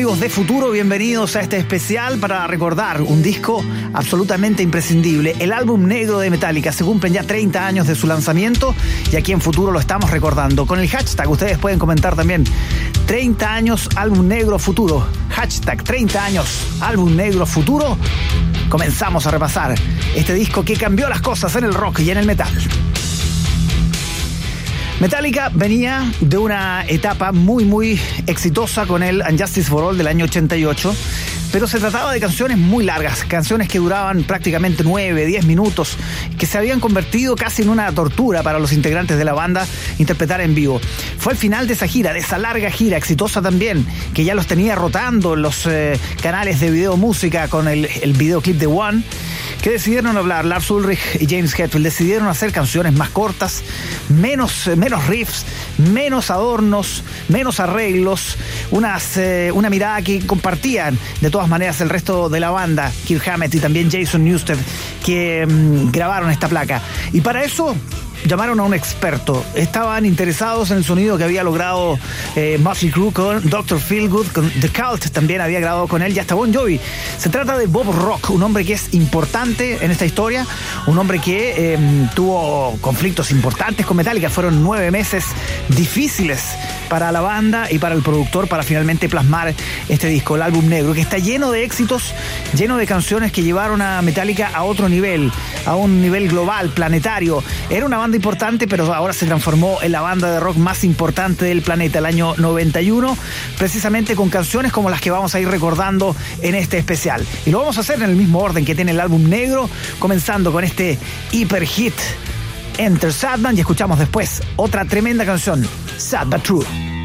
amigos de Futuro? Bienvenidos a este especial para recordar un disco absolutamente imprescindible. El álbum negro de Metallica. Se cumplen ya 30 años de su lanzamiento y aquí en Futuro lo estamos recordando. Con el hashtag ustedes pueden comentar también 30 años álbum negro futuro. Hashtag 30 años álbum negro futuro. Comenzamos a repasar este disco que cambió las cosas en el rock y en el metal. Metallica venía de una etapa muy, muy exitosa con el Unjustice for All del año 88, pero se trataba de canciones muy largas, canciones que duraban prácticamente 9, 10 minutos, que se habían convertido casi en una tortura para los integrantes de la banda interpretar en vivo. Fue el final de esa gira, de esa larga gira, exitosa también, que ya los tenía rotando en los eh, canales de video música con el, el videoclip de One que decidieron hablar, Lars Ulrich y James Hetfield, decidieron hacer canciones más cortas, menos, menos riffs, menos adornos, menos arreglos, eh, una mirada que compartían de todas maneras el resto de la banda, Kirk Hammett y también Jason Newsted, que mm, grabaron esta placa. Y para eso llamaron a un experto. Estaban interesados en el sonido que había logrado eh, Motley con Dr. Feelgood, con The Cult también había grabado con él y hasta Bon Jovi. Se trata de Bob Rock, un hombre que es importante en esta historia, un hombre que em, tuvo conflictos importantes con Metallica. Fueron nueve meses difíciles para la banda y para el productor para finalmente plasmar este disco, el álbum negro, que está lleno de éxitos, lleno de canciones que llevaron a Metallica a otro nivel, a un nivel global, planetario. Era una banda importante, pero ahora se transformó en la banda de rock más importante del planeta, el año 91, precisamente con canciones como las que vamos a ir recordando en este especial. Y lo vamos a hacer en el mismo orden que tiene el álbum negro, comenzando con este hiper hit Enter Sadman y escuchamos después otra tremenda canción, Sad But True.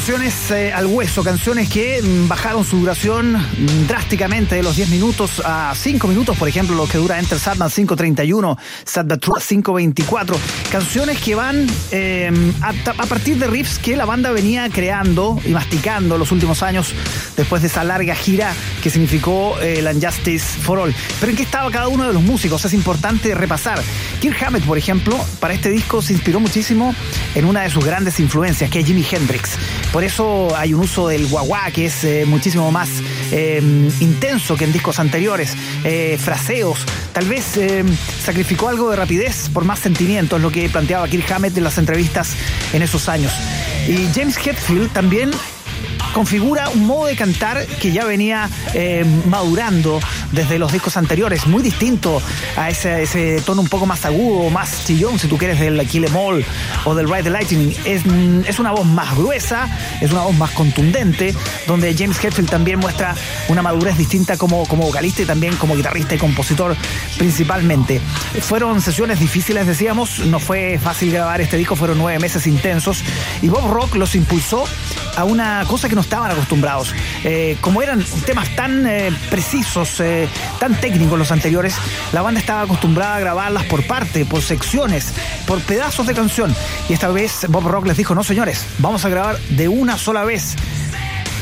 Canciones eh, al hueso, canciones que mm, bajaron su duración mm, drásticamente de los 10 minutos a 5 minutos, por ejemplo, lo que dura Enter Sadman 5.31, Sad 5.24. Canciones que van em, a, a, partir de riffs que la banda venía creando y masticando los últimos años después de esa larga gira que significó el eh, Unjustice for All. Pero en qué estaba cada uno de los músicos, es importante repasar. Kirk Hammett, por ejemplo, para este disco se inspiró muchísimo en una de sus grandes influencias, que es Jimi Hendrix. Por eso hay un uso del guagua que es eh, muchísimo más eh, intenso que en discos anteriores. Eh, fraseos, tal vez sacrificó algo de rapidez por más sentimiento, es lo que planteaba Kirk Hammett en las entrevistas en esos años. Y James Hetfield también configura un modo de cantar que ya venía eh, madurando desde los discos anteriores, muy distinto a ese, tono un poco más agudo, más chillón, si tú quieres, del Kill Em All o del Ride the Lightning. Es, es una voz más gruesa, es una voz más contundente, donde James Hetfield también muestra una madurez distinta como, como vocalista y también como guitarrista y compositor principalmente. Fueron sesiones difíciles, decíamos, no fue fácil grabar este disco, fueron nueve meses intensos y Bob Rock los impulsó a una cosa que no estaban acostumbrados. Eh, como eran temas tan eh, precisos, eh, tan técnicos los anteriores, la banda estaba acostumbrada a grabarlas por parte, por secciones, por pedazos de canción. Y esta vez Bob Rock les dijo, no señores, vamos a grabar de una sola vez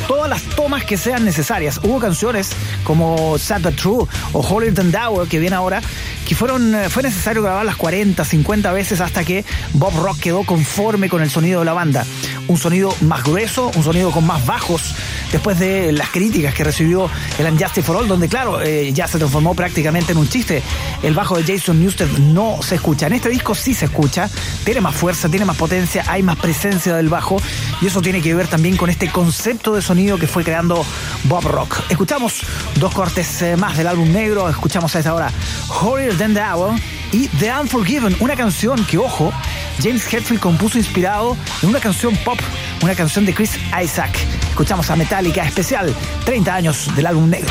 todas las tomas que sean necesarias. Hubo canciones como Sad But True o Holier Than Thou que viene ahora, que fueron, fue necesario grabarlas 40, 50 veces hasta que Bob Rock quedó conforme con el sonido de la banda un sonido más grueso, un sonido con más bajos, después de las críticas que recibió el Unjustice for All, donde claro, eh, ya se transformó prácticamente en un chiste. El bajo de Jason Newsted no se escucha. En este disco sí se escucha, tiene más fuerza, tiene más potencia, hay más presencia del bajo y eso tiene que ver también con este concepto de sonido que fue creando Bob Rock. Escuchamos dos cortes eh, más del álbum negro, escuchamos a esta hora Holier Than the Hour y The Unforgiven, una canción que, ojo, James Hetfield compuso inspirado en una canción pop, una canción de Chris Isaac. Escuchamos a Metallica especial, 30 años del álbum negro.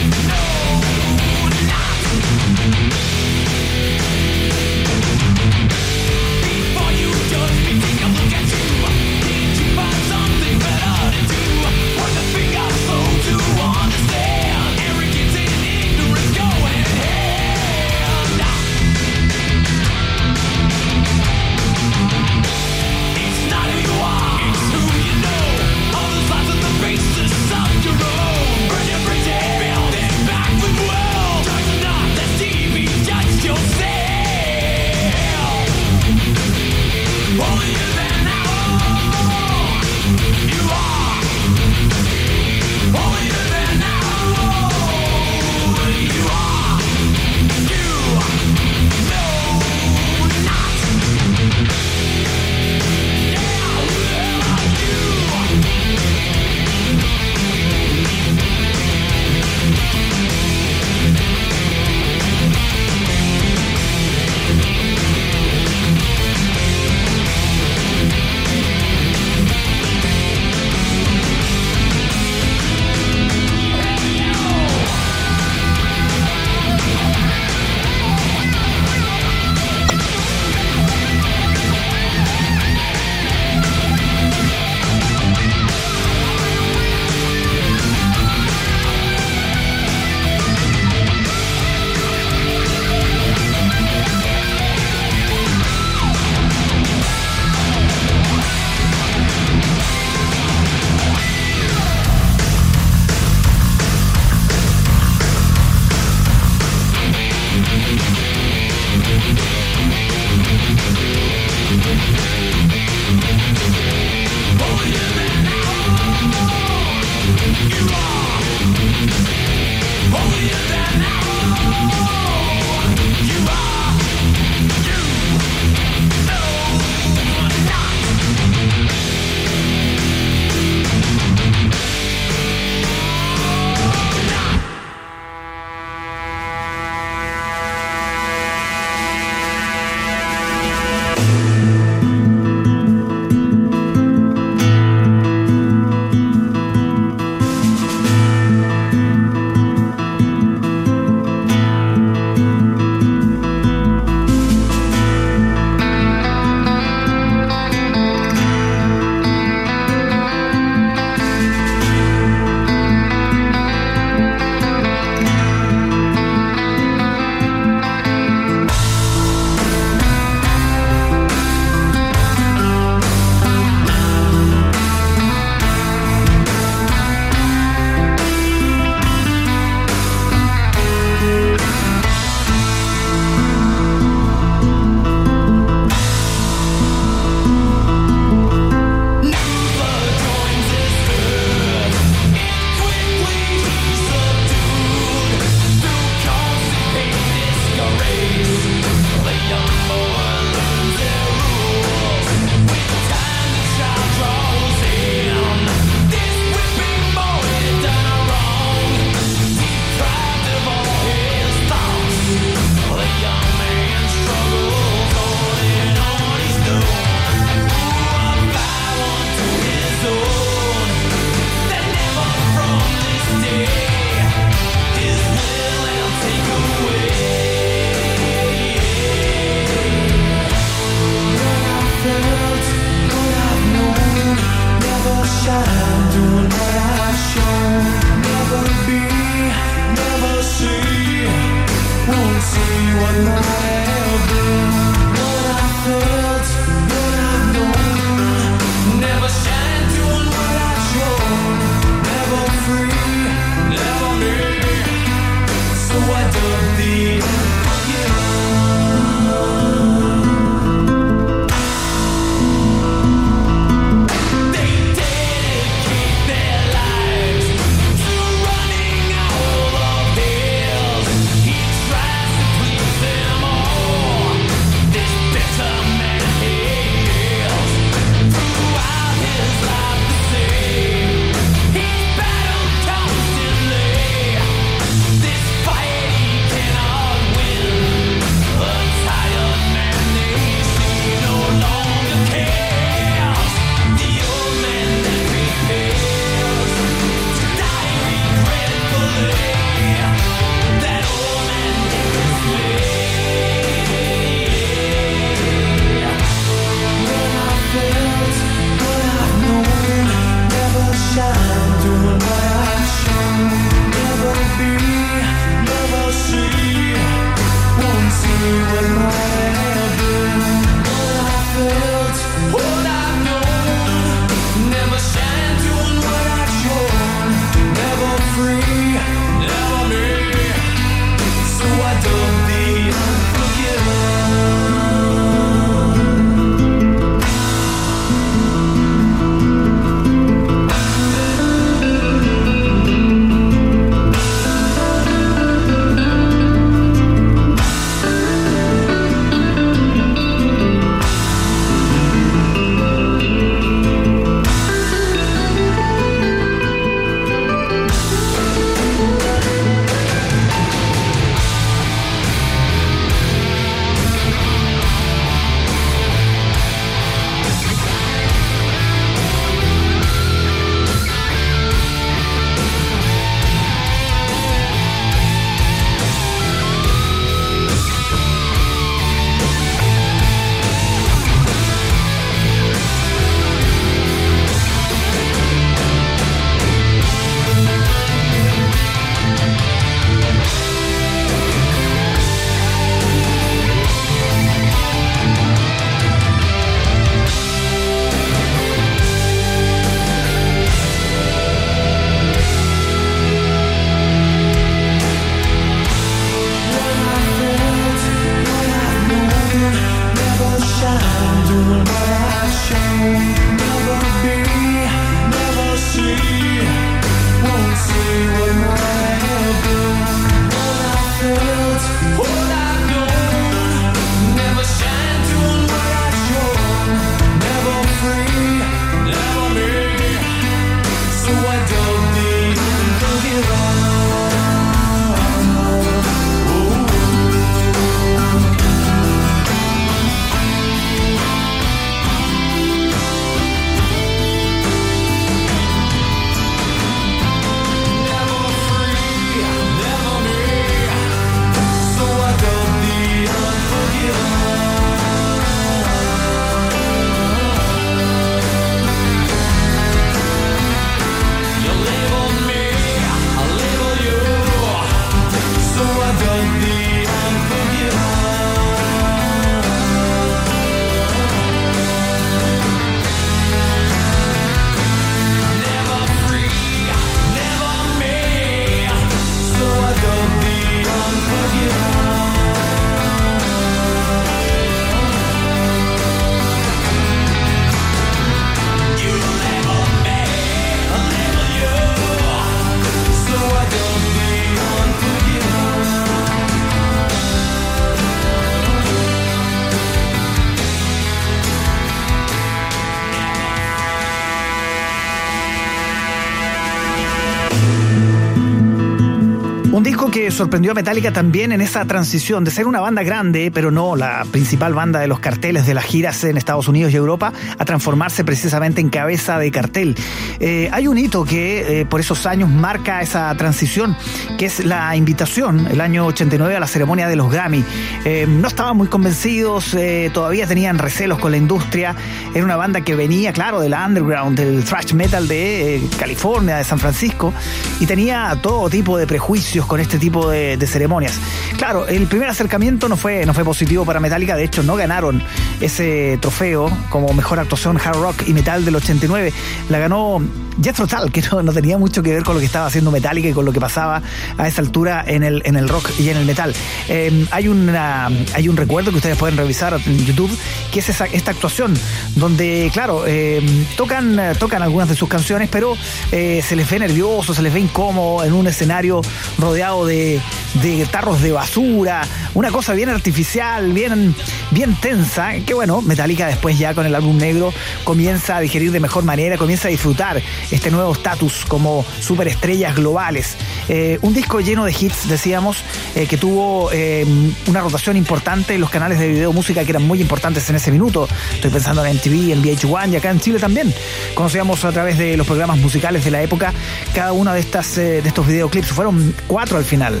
Sorprendió a Metallica también en esa transición de ser una banda grande, pero no la principal banda de los carteles de las giras en Estados Unidos y Europa, a transformarse precisamente en cabeza de cartel. Eh, hay un hito que eh, por esos años marca esa transición, que es la invitación, el año 89, a la ceremonia de los Grammy. Eh, no estaban muy convencidos, todavía tenían recelos con la industria. Era una banda que venía, claro, del underground, del thrash metal de California, de San Francisco, y tenía todo tipo de prejuicios con este tipo de, ceremonias. Claro, el primer acercamiento no fue, no fue positivo para Metallica, de hecho no ganaron ese trofeo como mejor actuación hard rock y metal del 89. La ganó Jethro Tull, que no, tenía mucho que ver con lo que estaba haciendo Metallica y con lo que pasaba a esa altura en el, en el rock y en el metal. Em, hay, una, hay un recuerdo que ustedes pueden revisar en YouTube, que es esta actuación, donde, claro, em, tocan, tocan algunas de sus canciones, pero eh, se les ve nervioso, se les ve incómodo en un escenario rodeado de, de tarros de basura, una cosa bien artificial, bien, bien tensa, que bueno, Metallica después ya con el álbum negro comienza a digerir de mejor manera, comienza a disfrutar este nuevo estatus como superestrellas globales. Eh, un disco lleno de hits, decíamos, eh, que tuvo eh, una rotación importante en los canales de video música que eran muy importantes en ese minuto. Estoy pensando en MTV, en VH1 y acá en Chile también. Conocíamos a través de los programas musicales de la época cada una de estas de estos videoclips. Fueron cuatro al final.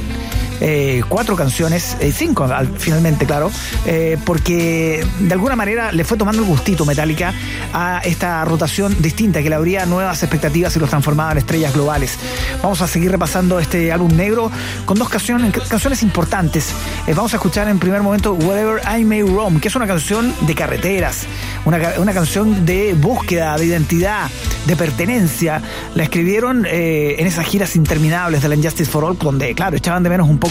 Eh, cuatro canciones, eh, cinco finalmente, claro, eh, porque de alguna manera le fue tomando el gustito Metallica a esta rotación distinta que le abría nuevas expectativas y los transformaba en estrellas globales. Vamos a seguir repasando este álbum negro con dos canciones, canciones importantes. vamos a escuchar en primer momento Whatever I May Roam, que es una canción de carreteras, una, una canción de búsqueda, de identidad, de pertenencia. La escribieron en esas giras interminables de la Injustice for All, donde, claro, echaban de menos un poco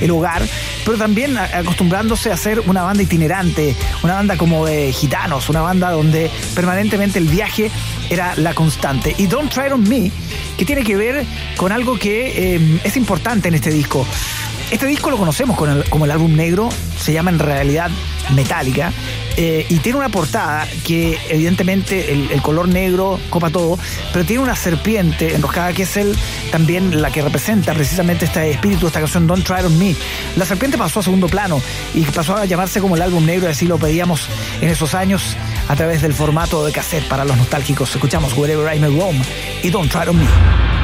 el hogar, pero también acostumbrándose a ser una banda itinerante, una banda como de gitanos, una banda donde permanentemente el viaje era la constante. Y Don't Try On Me, que tiene que ver con algo que eh, es importante en este disco. Este disco lo conocemos como el álbum negro, se llama en realidad Metálica, eh, y tiene una portada que evidentemente el, color negro copa todo, pero tiene una serpiente enroscada que es el, también la que representa precisamente este espíritu esta canción Don't Try On Me. La serpiente pasó a segundo plano y pasó a llamarse como el álbum negro, así lo pedíamos en esos años a través del formato de cassette para los nostálgicos. Escuchamos Wherever I May Roam y Don't Try On Me.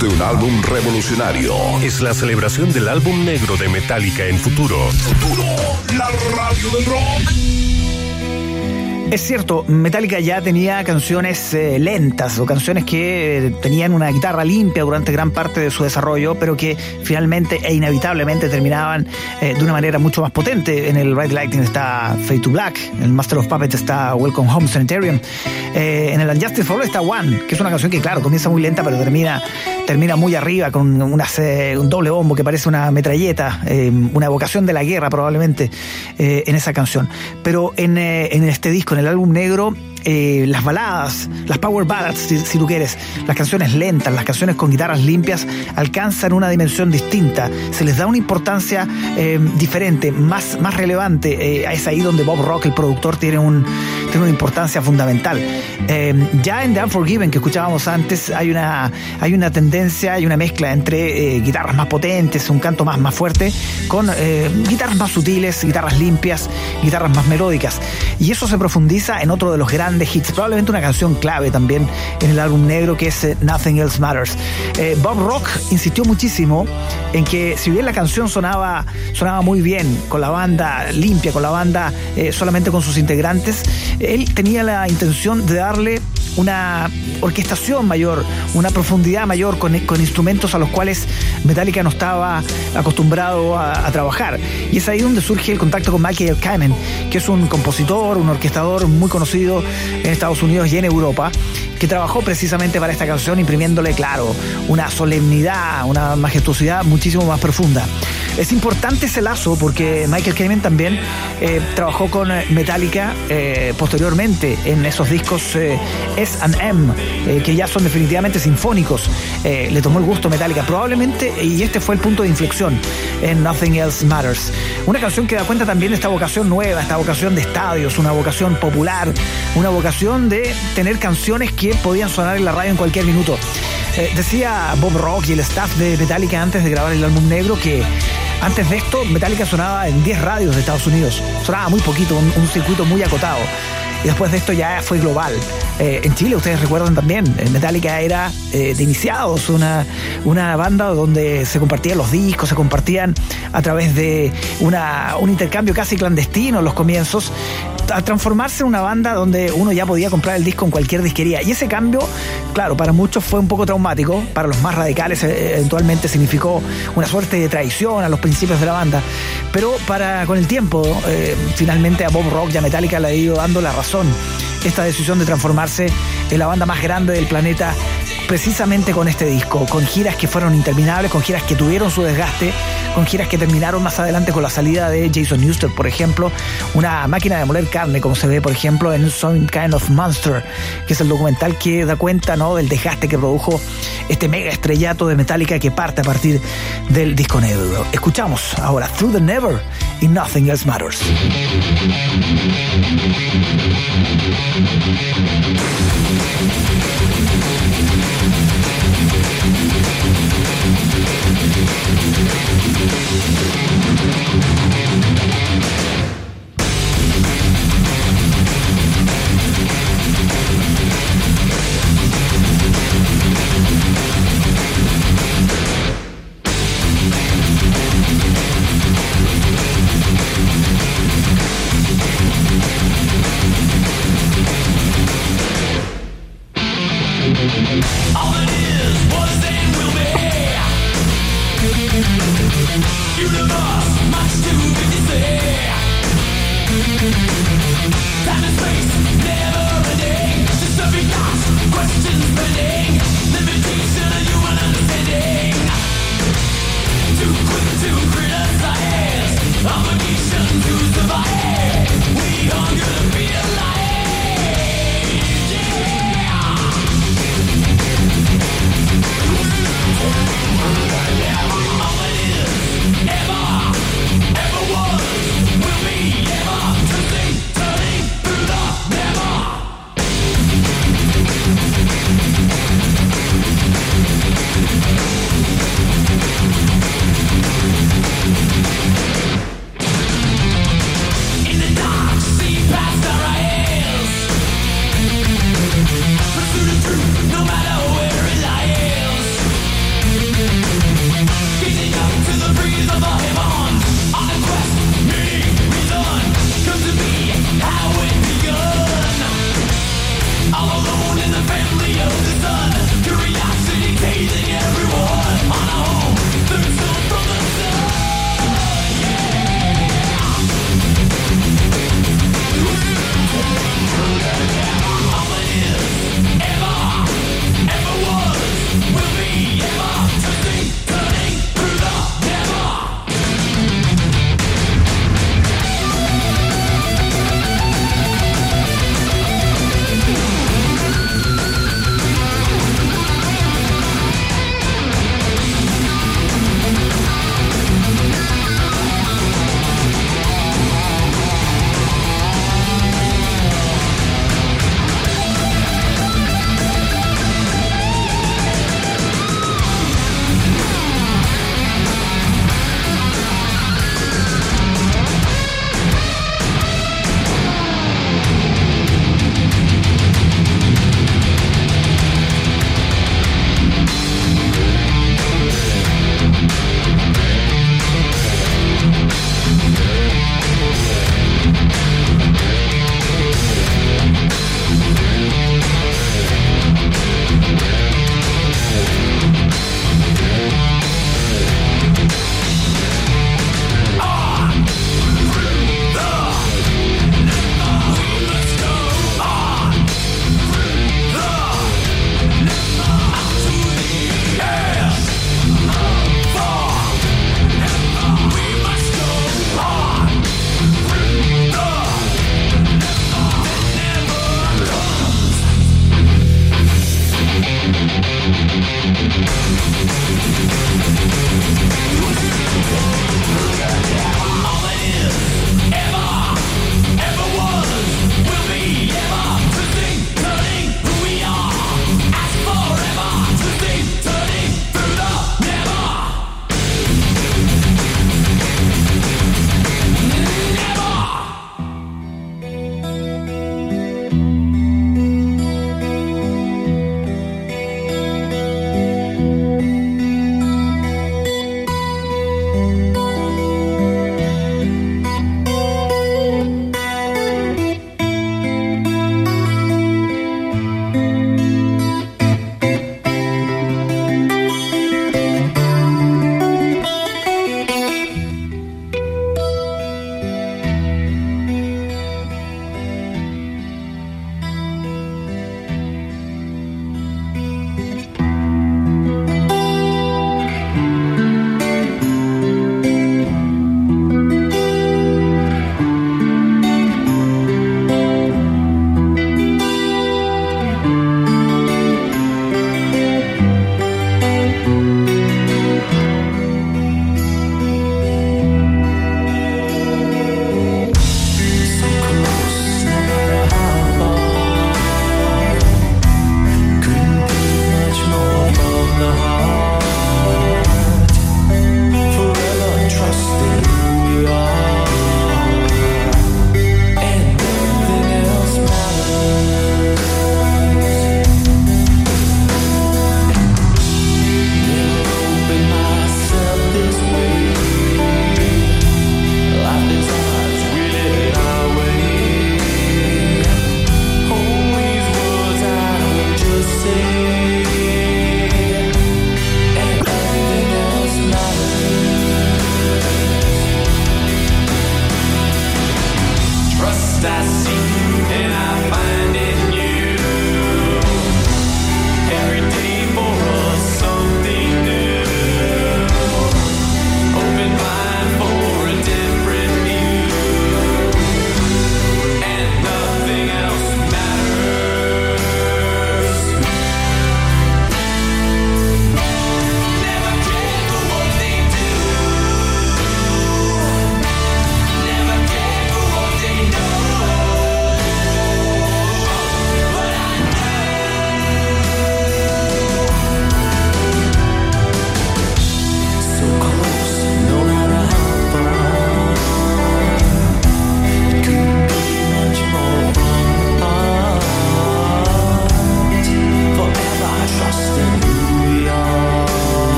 De un álbum revolucionario. Es la celebración del álbum negro de Metallica en futuro. Futuro, la radio del rock. Es cierto, Metallica ya tenía canciones eh, lentas o canciones que eh, tenían una guitarra limpia durante gran parte de su desarrollo, pero que finalmente e inevitablemente terminaban eh, de una manera mucho más potente. En el Red Lightning está Fade to Black, en el Master of Puppets está Welcome Home Sanitarium, en el Unjustice for All está One, que es una canción que claro, comienza muy lenta, pero termina, termina muy arriba con un doble bombo que parece una metralleta, una evocación de la guerra probablemente en esa canción. Pero en, en este disco, el álbum negro eh, las baladas, las power ballads, si, tú quieres, las canciones lentas, las canciones con guitarras limpias, alcanzan una dimensión distinta, se les da una importancia eh, diferente, más, más relevante. Eh, es ahí donde Bob Rock, el productor, tiene, un, tiene una importancia fundamental. ya en The Unforgiven, que escuchábamos antes, hay una, hay una tendencia, hay una mezcla entre guitarras más potentes, un canto más, más fuerte, con guitarras más sutiles, guitarras limpias, guitarras más melódicas. Y eso se profundiza en otro de los grandes de hits, probablemente una canción clave también en el álbum negro que es eh, Nothing Else Matters. Eh, Bob Rock insistió muchísimo en que si bien la canción sonaba, sonaba muy bien con la banda limpia, con la banda eh, solamente con sus integrantes, él tenía la intención de darle una orquestación mayor, una profundidad mayor con, instrumentos a los cuales Metallica no estaba acostumbrado a, trabajar. Y es ahí donde surge el contacto con Michael Kamen, que es un compositor, un orquestador muy conocido en Estados Unidos y en Europa, que trabajó precisamente para esta canción imprimiéndole, claro, una solemnidad, una majestuosidad muchísimo más profunda. Es importante ese lazo porque Michael Kamen también eh, trabajó con Metallica eh, posteriormente en esos discos eh, S M, que ya son definitivamente sinfónicos. le tomó el gusto Metallica probablemente y este fue el punto de inflexión en Nothing Else Matters. Una canción que da cuenta también de esta vocación nueva, esta vocación de estadios, una vocación popular, una vocación de tener canciones que podían sonar en la radio en cualquier minuto. decía Bob Rock y el staff de Metallica antes de grabar el álbum negro que antes de esto, Metallica sonaba en 10 radios de Estados Unidos. Sonaba muy poquito, un, circuito muy acotado. Y después de esto ya fue global. Eh, en Chile, ustedes recuerdan también, Metallica era eh, de iniciados, una, una banda donde se compartían los discos, se compartían a través de una, un intercambio casi clandestino en los comienzos, a transformarse en una banda donde uno ya podía comprar el disco en cualquier disquería. Y ese cambio, claro, para muchos fue un poco traumático, para los más radicales eh, eventualmente significó una suerte de traición a los principios de la banda, pero para con el tiempo, eh, finalmente a Bob Rock y a Metallica le ha ido dando la razón esta decisión de transformarse en la banda más grande del planeta precisamente con este disco, con giras que fueron interminables, con giras que tuvieron su desgaste, con giras que terminaron más adelante con la salida de Jason Newsted, por ejemplo, una máquina de moler carne, como se ve, por ejemplo, en Some Kind of Monster, que es el documental que da cuenta ¿no? del desgaste que produjo este mega estrellato de Metallica que parte a partir del disco negro. Escuchamos ahora Through the Never y Nothing Else Matters.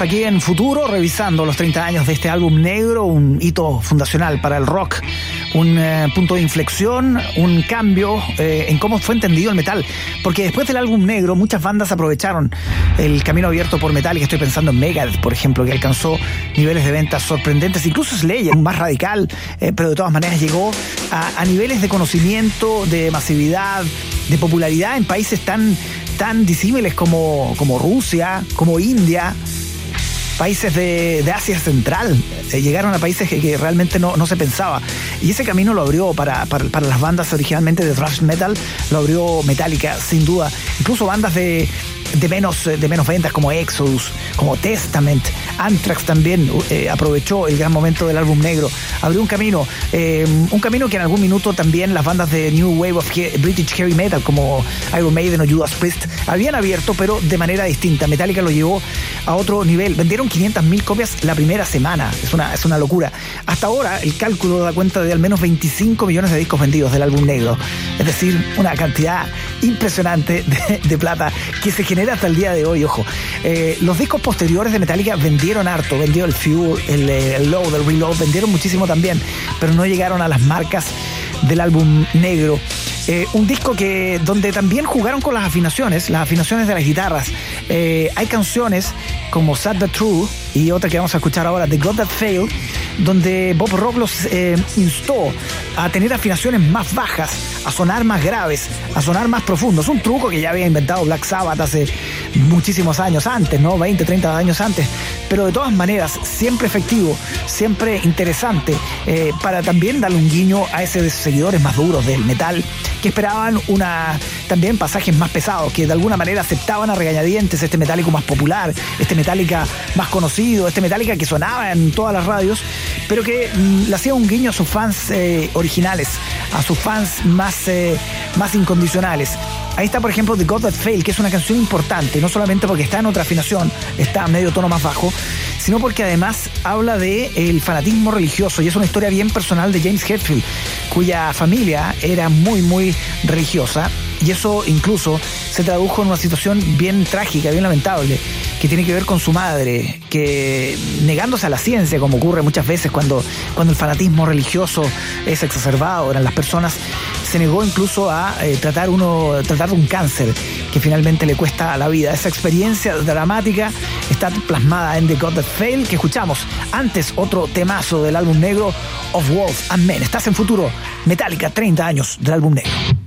Aquí en Futuro, revisando los 30 años de este álbum negro, un hito fundacional para el rock, un eh, punto de inflexión, un cambio eh, en cómo fue entendido el metal. Porque después del álbum negro, muchas bandas aprovecharon el camino abierto por metal, y estoy pensando en Megadeth, por ejemplo, que alcanzó niveles de ventas sorprendentes, incluso Slayer, más radical, eh, pero de todas maneras llegó a, a niveles de conocimiento, de masividad, de popularidad en países tan tan disímiles como, como Rusia, como India, países de, Asia Central. Eh, llegaron a países que, realmente no, no, se pensaba. Y ese camino lo abrió para, para, las bandas originalmente de thrash metal, lo abrió Metallica, sin duda. Incluso bandas de, de menos, de menos ventas como Exodus, como Testament, Anthrax también eh, aprovechó el gran momento del álbum negro, abrió un camino, eh, un camino que en algún minuto también las bandas de New Wave of He British Heavy Metal como Iron Maiden o Judas Priest habían abierto, pero de manera distinta. Metallica lo llevó a otro nivel. Vendieron 500.000 copias la primera semana, es una, es una locura. Hasta ahora el cálculo da cuenta de al menos 25 millones de discos vendidos del álbum negro, es decir, una cantidad impresionante de, plata que se genera hasta el día de hoy, ojo. Eh, los discos posteriores de Metallica vendieron harto, vendió el Fuel, el, el Load, el Reload, vendieron muchísimo también, pero no llegaron a las marcas del álbum negro. Eh, un disco que donde también jugaron con las afinaciones, las afinaciones de las guitarras. Eh, hay canciones como Sad But True y otra que vamos a escuchar ahora, The God That Failed, donde Bob Rock los eh, instó a tener afinaciones más bajas, a sonar más graves, a sonar más profundos. Un truco que ya había inventado Black Sabbath hace muchísimos años antes, ¿no? 20, 30 años antes. Pero de todas maneras, siempre efectivo, siempre interesante, eh, para también darle un guiño a esos seguidores más duros del metal que esperaban una también pasajes más pesados, que de alguna manera aceptaban a regañadientes este metálico más popular, este metálica más conocido, este metálica que sonaba en todas las radios, pero que mm, le hacía un guiño a sus fans eh, originales, a sus fans más, eh, más incondicionales. Ahí está, por ejemplo, The God That Fail, que es una canción importante, no solamente porque está en otra afinación, está a medio tono más bajo, sino porque además habla de el fanatismo religioso y es una historia bien personal de James Hetfield, cuya familia era muy, muy religiosa y eso incluso se tradujo en una situación bien trágica, bien lamentable, que tiene que ver con su madre, que negándose a la ciencia, como ocurre muchas veces cuando, cuando el fanatismo religioso es exacerbado en las personas, se negó incluso a eh, tratar uno tratar un cáncer que finalmente le cuesta la vida. Esa experiencia dramática está plasmada en The God That Fail que escuchamos. Antes otro temazo del álbum negro Of Wolves and Men. Estás en futuro Metallica 30 años del álbum negro.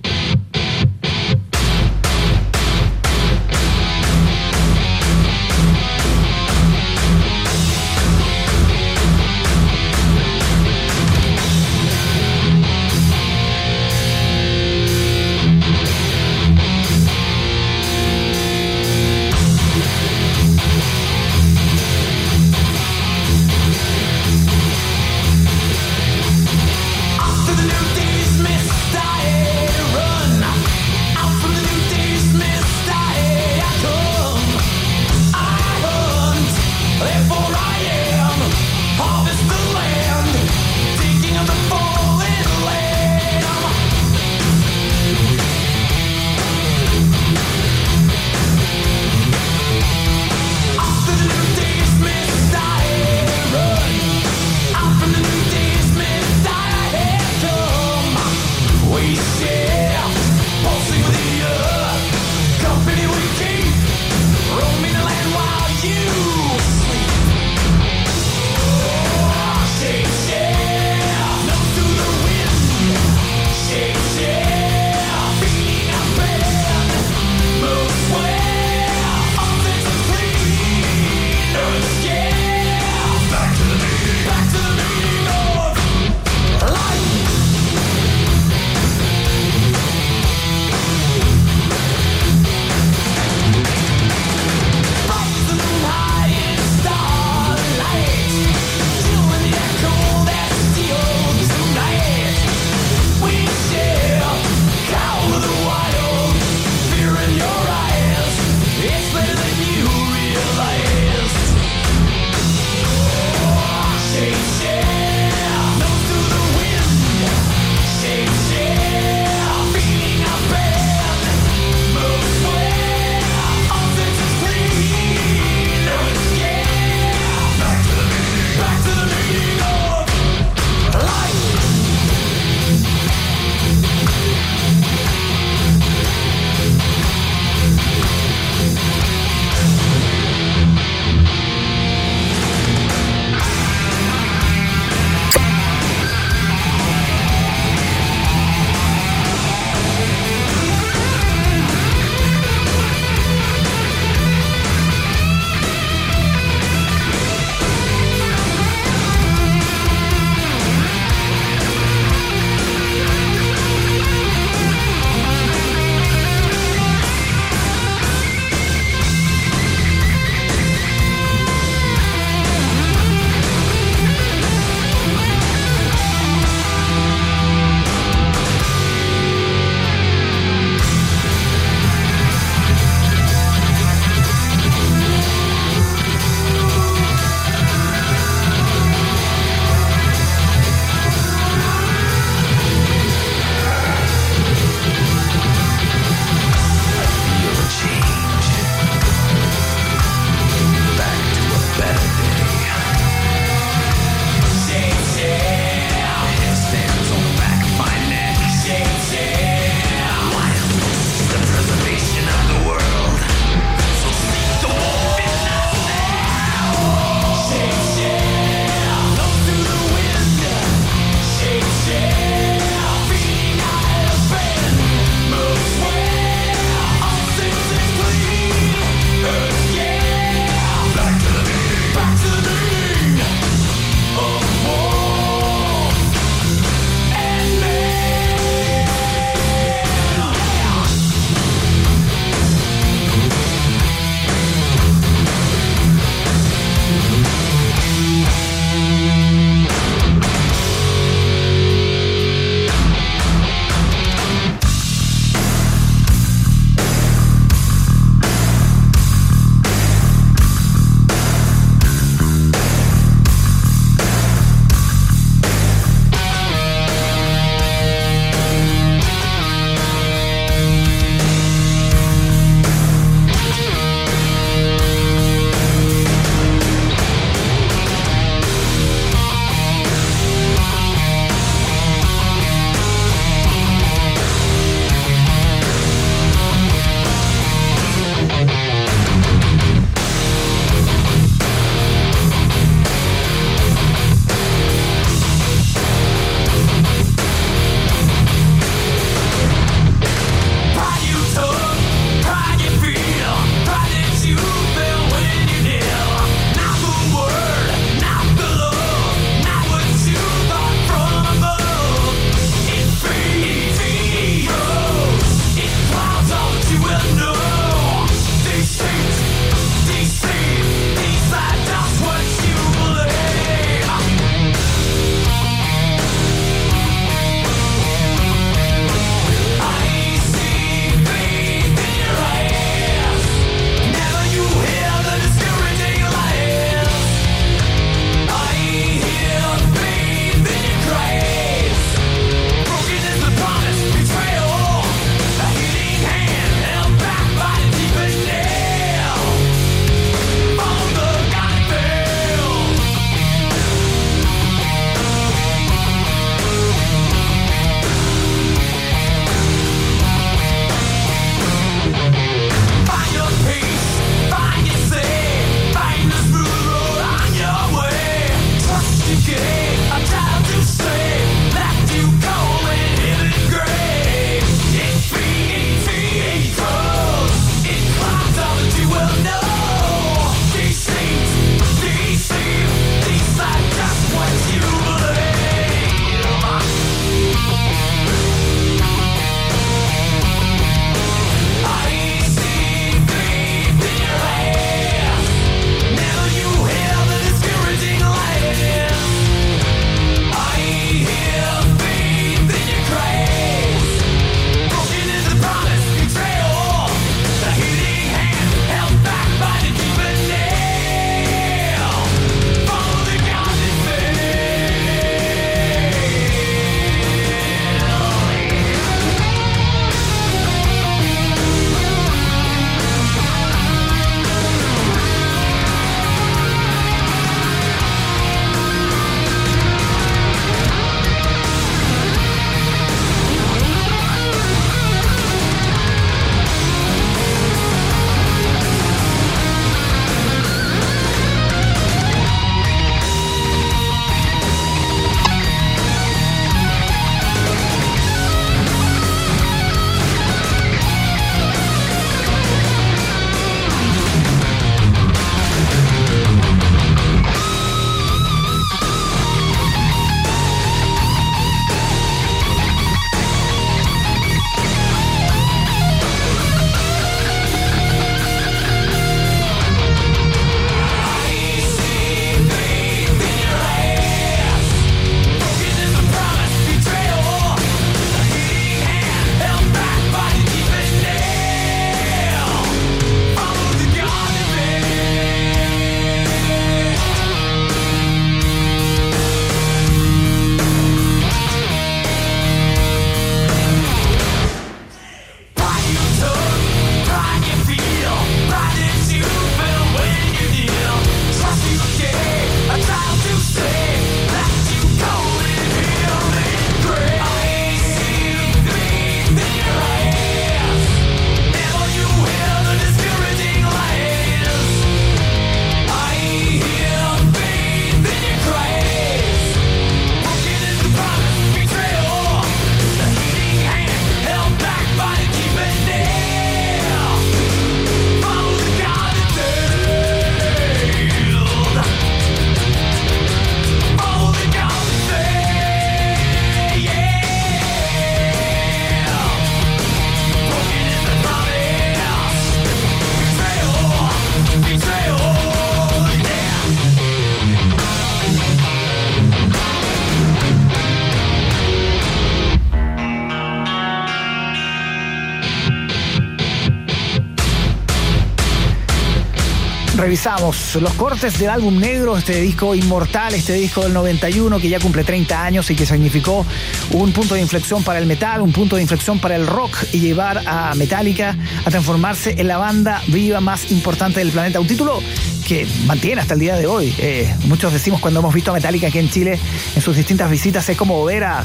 Revisamos los cortes del álbum negro, este disco inmortal, este disco del 91 que ya cumple 30 años y que significó un punto de inflexión para el metal, un punto de inflexión para el rock y llevar a Metallica a transformarse en la banda viva más importante del planeta. Un título que mantiene hasta el día de hoy. Eh, muchos decimos cuando hemos visto a Metallica aquí en Chile en sus distintas visitas es como ver a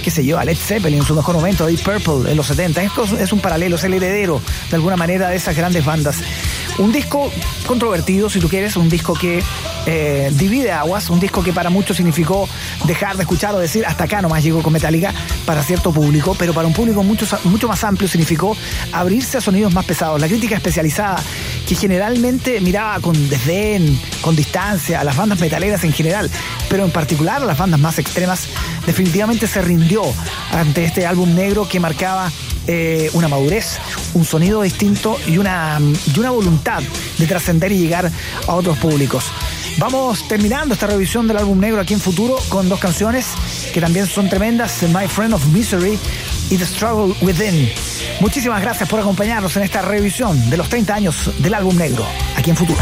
qué sé yo, a Led Zeppelin en su mejor momento, Deep Purple en los 70. Es, es un paralelo, es el heredero de alguna manera de esas grandes bandas. Un disco controvertido, si tú quieres, un disco que eh, divide aguas, un disco que para muchos significó dejar de escuchar o decir hasta acá nomás llegó con Metallica para cierto público, pero para un público mucho, mucho más amplio significó abrirse a sonidos más pesados. La crítica especializada, que generalmente miraba con desdén, con distancia a las bandas metaleras en general, pero en particular a las bandas más extremas, definitivamente se rindió ante este álbum negro que marcaba eh, una madurez, un sonido distinto y una, y una voluntad de trascender y llegar a otros públicos. Vamos terminando esta revisión del álbum negro aquí en futuro con dos canciones que también son tremendas, My Friend of Misery y The Struggle Within. Muchísimas gracias por acompañarnos en esta revisión de los 30 años del álbum negro aquí en futuro.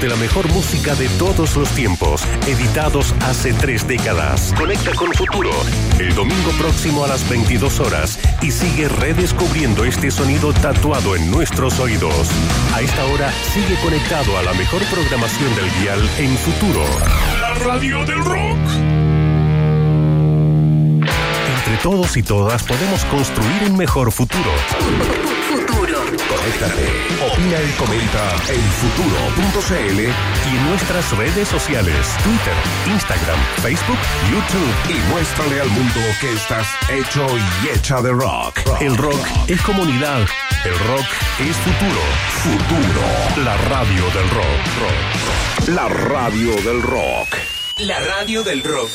De la mejor música de todos los tiempos, editados hace tres décadas. Conecta con Futuro, el domingo próximo a las 22 horas y sigue redescubriendo este sonido tatuado en nuestros oídos. A esta hora, sigue conectado a la mejor programación del dial en Futuro. La radio del rock. Entre todos y todas podemos construir un mejor futuro. Conéctate, opina y comenta en futuro.cl Y en nuestras redes sociales, Twitter, Instagram, Facebook, YouTube. y muéstrale al mundo que estás hecho y hecha de rock. El rock es comunidad. El rock es futuro. Futuro. La radio del rock. La radio del rock. La radio del rock.